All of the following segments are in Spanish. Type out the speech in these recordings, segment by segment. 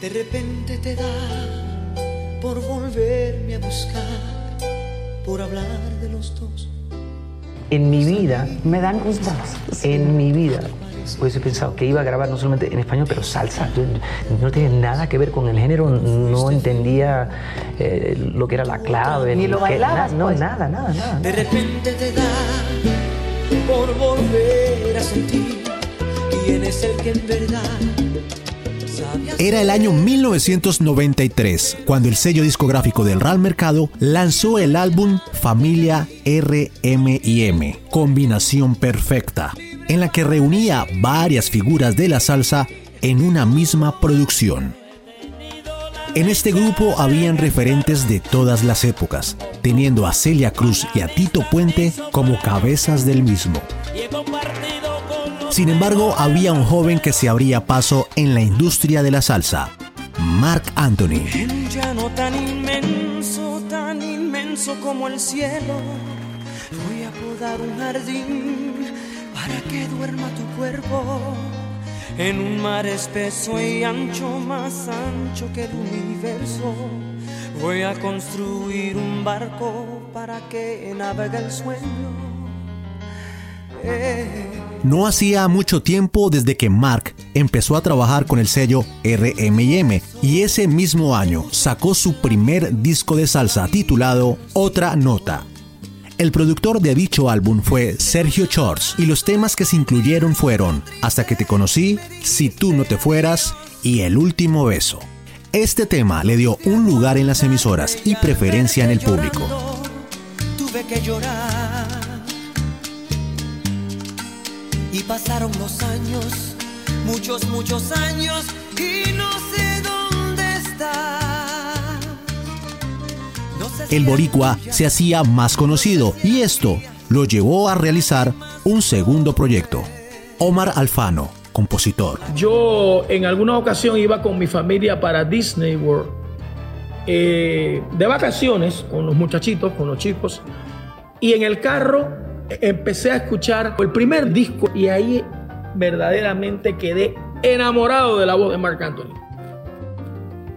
De repente te da por volverme a buscar, por hablar de los dos. En mi vida, Me dan gustos. en mi vida, hubiese pensado que iba a grabar no solamente en español, pero salsa. Yo- no tenía nada que ver con el género, no entendía eh, lo que era la clave. Ni lo que- bailabas, na- No, pues. nada, nada, nada. De repente te da por volver a sentir quién es el que en verdad. Era el año 1993 cuando el sello discográfico del Real Mercado lanzó el álbum Familia RMM, combinación perfecta, en la que reunía varias figuras de la salsa en una misma producción. En este grupo habían referentes de todas las épocas, teniendo a Celia Cruz y a Tito Puente como cabezas del mismo. Sin embargo, había un joven que se abría paso en la industria de la salsa, Mark Anthony. Un llano tan inmenso, tan inmenso como el cielo. Voy a podar un jardín para que duerma tu cuerpo. En un mar espeso y ancho, más ancho que el universo. Voy a construir un barco para que navegue el sueño. Eh. No hacía mucho tiempo desde que Mark empezó a trabajar con el sello RMM y ese mismo año sacó su primer disco de salsa titulado Otra Nota. El productor de dicho álbum fue Sergio Chors y los temas que se incluyeron fueron Hasta que te conocí, Si tú no te fueras y El último beso. Este tema le dio un lugar en las emisoras y preferencia en el público. Tuve que llorar. Y pasaron los años, muchos, muchos años, y no sé dónde está. No sé si El boricua se hacía más conocido y esto lo llevó a realizar un segundo proyecto. Omar Alfano, compositor. Yo en alguna ocasión iba con mi familia para Disney World eh, de vacaciones con los muchachitos, con los chicos, y en el carro empecé a escuchar el primer disco y ahí verdaderamente quedé enamorado de la voz de Marc Anthony.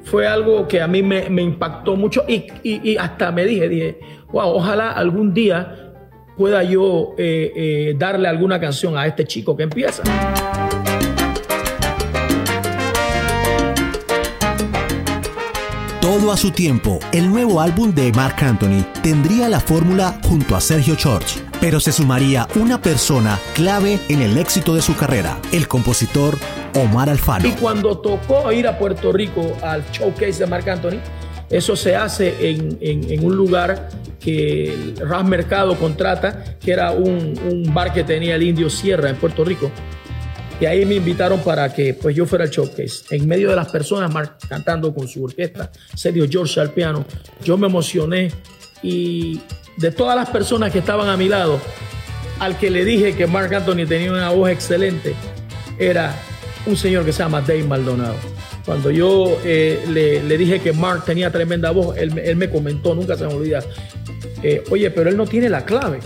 Fue algo que a mí me, impactó mucho y, y- y hasta me dije, dije, wow, ojalá algún día pueda yo eh, eh, darle alguna canción a este chico que empieza. Todo a su tiempo, el nuevo álbum de Mark Anthony tendría la fórmula junto a Sergio Church, pero se sumaría una persona clave en el éxito de su carrera, el compositor Omar Alfano. Y cuando tocó ir a Puerto Rico al showcase de Marc Anthony, eso se hace en, un lugar que Ras Mercado contrata, que era un, un bar que tenía el Indio Sierra en Puerto Rico. Y ahí me invitaron para que pues, yo fuera al showcase. En medio de las personas Marc cantando con su orquesta, Sergio George al piano, yo me emocioné y de todas las personas que estaban a mi lado, al que le dije que Marc Anthony tenía una voz excelente, era un señor que se llama Dave Maldonado. Cuando yo eh, le, le dije que Mark tenía tremenda voz, él, él me comentó, nunca se me olvida, eh, oye, pero él no tiene la clave,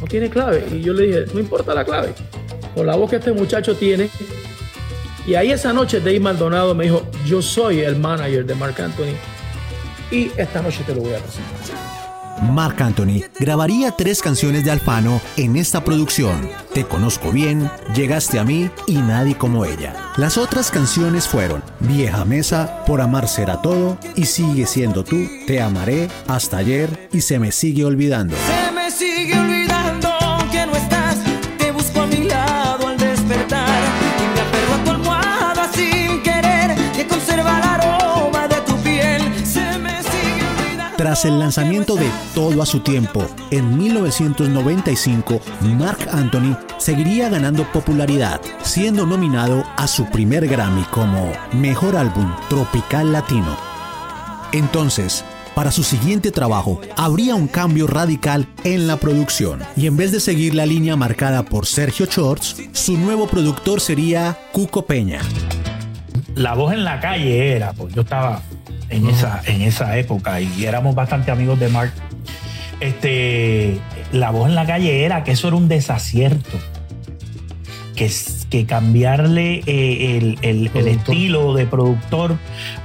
no tiene clave. Y yo le dije, no importa la clave, con la voz que este muchacho tiene. Y ahí esa noche Dave Maldonado me dijo, yo soy el manager de Mark Anthony y esta noche te lo voy a presentar. Mark Anthony grabaría tres canciones de Alfano en esta producción: Te conozco bien, Llegaste a mí y Nadie como ella. Las otras canciones fueron Vieja Mesa, Por amar será todo y Sigue siendo tú, Te amaré, Hasta ayer y Se me sigue olvidando. Se me sigue olvidando El lanzamiento de Todo a su tiempo en 1995, Mark Anthony seguiría ganando popularidad, siendo nominado a su primer Grammy como Mejor Álbum Tropical Latino. Entonces, para su siguiente trabajo, habría un cambio radical en la producción. Y en vez de seguir la línea marcada por Sergio Chorts, su nuevo productor sería Cuco Peña. la voz en la calle era, pues yo estaba en, esa, en esa época y éramos bastante amigos de Mark. Este, la voz en la calle era que eso era un desacierto. Que, que cambiarle eh, el, estilo de productor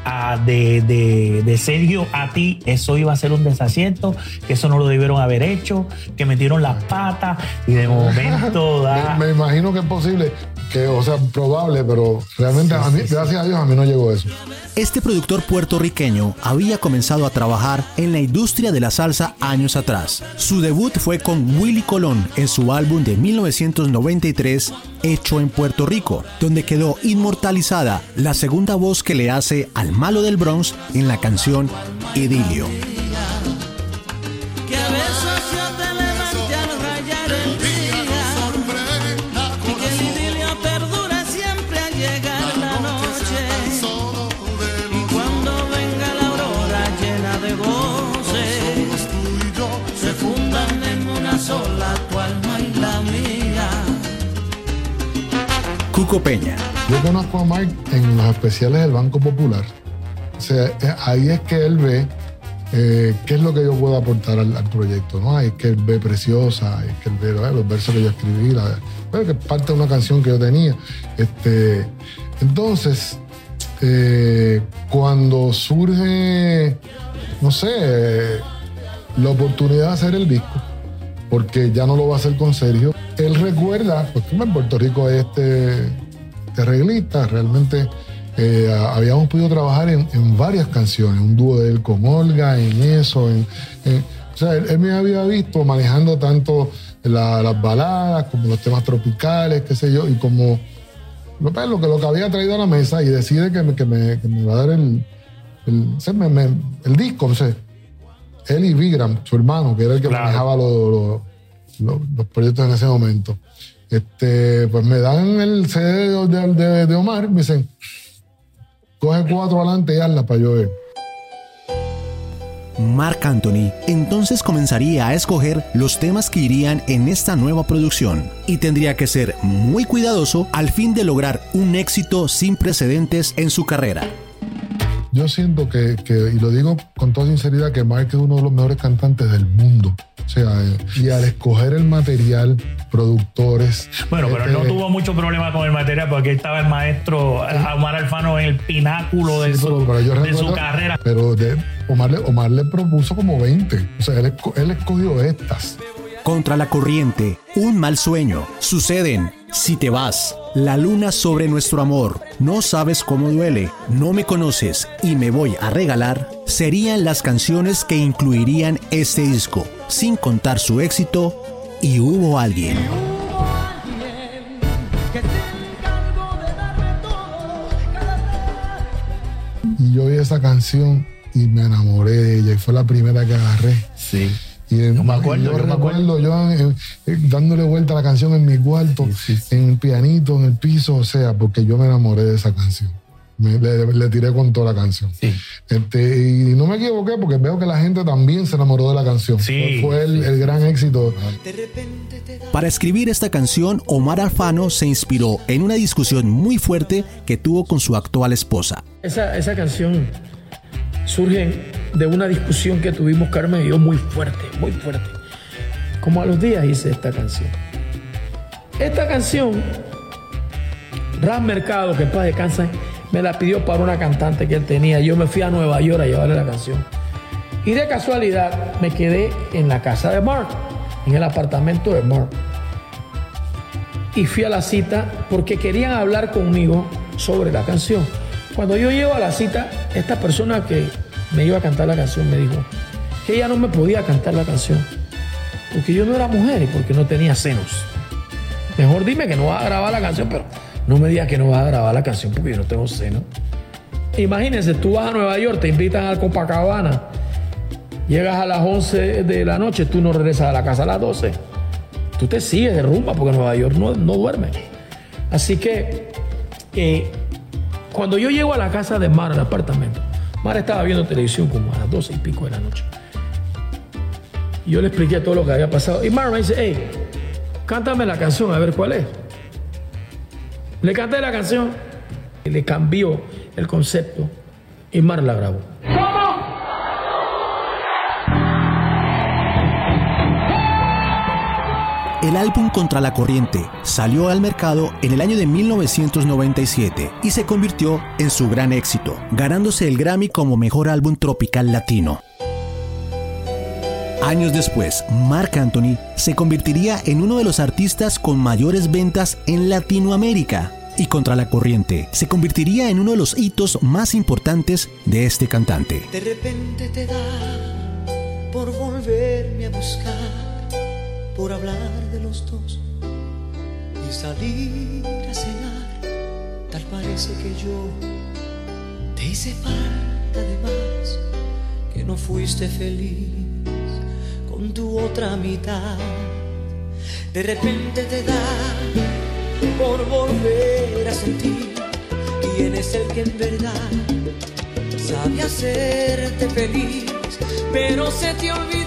a, de, de, Sergio a ti, eso iba a ser un desasiento, que eso no lo debieron haber hecho, que metieron las patas y de momento da... me, imagino que es posible, que, o sea, probable, pero realmente a mí, gracias a Dios a mí no llegó eso. Este productor puertorriqueño había comenzado a trabajar en la industria de la salsa años atrás. Su debut fue con Willy Colón en su álbum de 1993, Hecho en Puerto Rico, donde quedó inmortalizada la segunda voz que le hace al malo del Bronx en la canción Idilio. Peña. Yo conozco a Mike en los especiales del Banco Popular. O sea, eh, ahí es que él ve eh, qué es lo que yo puedo aportar al, proyecto, ¿no? Ahí es que él ve Preciosa, ahí es que él ve los versos que yo escribí, la, que es parte de una canción que yo tenía. Este, entonces, eh, cuando surge, no sé, la oportunidad de hacer el disco, porque ya no lo va a hacer con Sergio, él recuerda, pues en Puerto Rico hay este, este reglista, realmente eh, habíamos podido trabajar en, varias canciones, un dúo de él con Olga, en eso, en, o sea, él, me había visto manejando tanto las baladas como los temas tropicales, qué sé yo, y como lo, pues, lo, que, lo que había traído a la mesa y decide que me, que me, que me va a dar el, el, disco, no sé. Él y Vigram, su hermano, que era el que manejaba los los, proyectos en ese momento. Este, pues me dan el CD de, de, Omar, me dicen, coge cuatro adelante y hazla para yo ver. Mark Anthony entonces comenzaría a escoger los temas que irían en esta nueva producción y tendría que ser muy cuidadoso al fin de lograr un éxito sin precedentes en su carrera. Yo siento que, que y lo digo con toda sinceridad, que Mark es uno de los mejores cantantes del mundo. O sea, y al escoger el material, productores. Bueno, pero no este, tuvo mucho problema con el material porque estaba el maestro Omar Alfano en el pináculo de, su, carrera. Pero Omar, Omar, le propuso como 20. O sea, él, él escogió estas. Contra la corriente, un mal sueño. Suceden. Si te vas, la luna sobre nuestro amor, no sabes cómo duele, no me conoces y me voy a regalar, serían las canciones que incluirían este disco, sin contar su éxito, y hubo alguien. Y yo oí esa canción y me enamoré de ella y fue la primera que agarré. Sí. Y no me acuerdo, yo, recuerdo yo eh, eh, dándole vuelta a la canción en mi cuarto, en el pianito, en el piso, o sea, porque yo me enamoré de esa canción. le, tiré con toda la canción. Este, y no me equivoqué porque veo que la gente también se enamoró de la canción. fue el, el, gran éxito. Para escribir esta canción, Omar Alfano se inspiró en una discusión muy fuerte que tuvo con su actual esposa. Esa, esa canción surge de una discusión que tuvimos Carmen y yo muy fuerte, muy fuerte. Como a los días hice esta canción. Esta canción, Ram Mercado, que en paz descansa, me la pidió para una cantante que él tenía. Yo me fui a Nueva York a llevarle la canción. Y de casualidad me quedé en la casa de Mark, en el apartamento de Mark. Y fui a la cita porque querían hablar conmigo sobre la canción. Cuando yo llego a la cita, esta persona que me iba a cantar la canción me dijo que ella no me podía cantar la canción porque yo no era mujer y porque no tenía senos. Mejor dime que no vas a grabar la canción, pero no me digas que no vas a grabar la canción porque yo no tengo senos. Imagínense, tú vas a Nueva York, te invitan al Copacabana, llegas a las 11 de la noche, tú no regresas a la casa a las 12. Tú te sigues de rumba porque Nueva York no, no duerme. Así que eh, cuando yo llego a la casa de Mar, al apartamento, Mar estaba viendo televisión como a las 12 y pico de la noche. Y yo le expliqué todo lo que había pasado. Y Mar me dice, hey, cántame la canción a ver cuál es. Le canté la canción y le cambió el concepto y Mar la grabó. El álbum Contra la Corriente salió al mercado en el año de 1997 y se convirtió en su gran éxito, ganándose el Grammy como Mejor Álbum Tropical Latino. Años después, Marc Anthony se convertiría en uno de los artistas con mayores ventas en Latinoamérica y Contra la Corriente se convertiría en uno de los hitos más importantes de este cantante. De repente te da por volverme a buscar, por hablar de los dos y salir a cenar. Tal parece que yo te hice falta de más, que no fuiste feliz con tu otra mitad. De repente te da por volver a sentir quién es el que en verdad sabe hacerte feliz, pero se te olvidó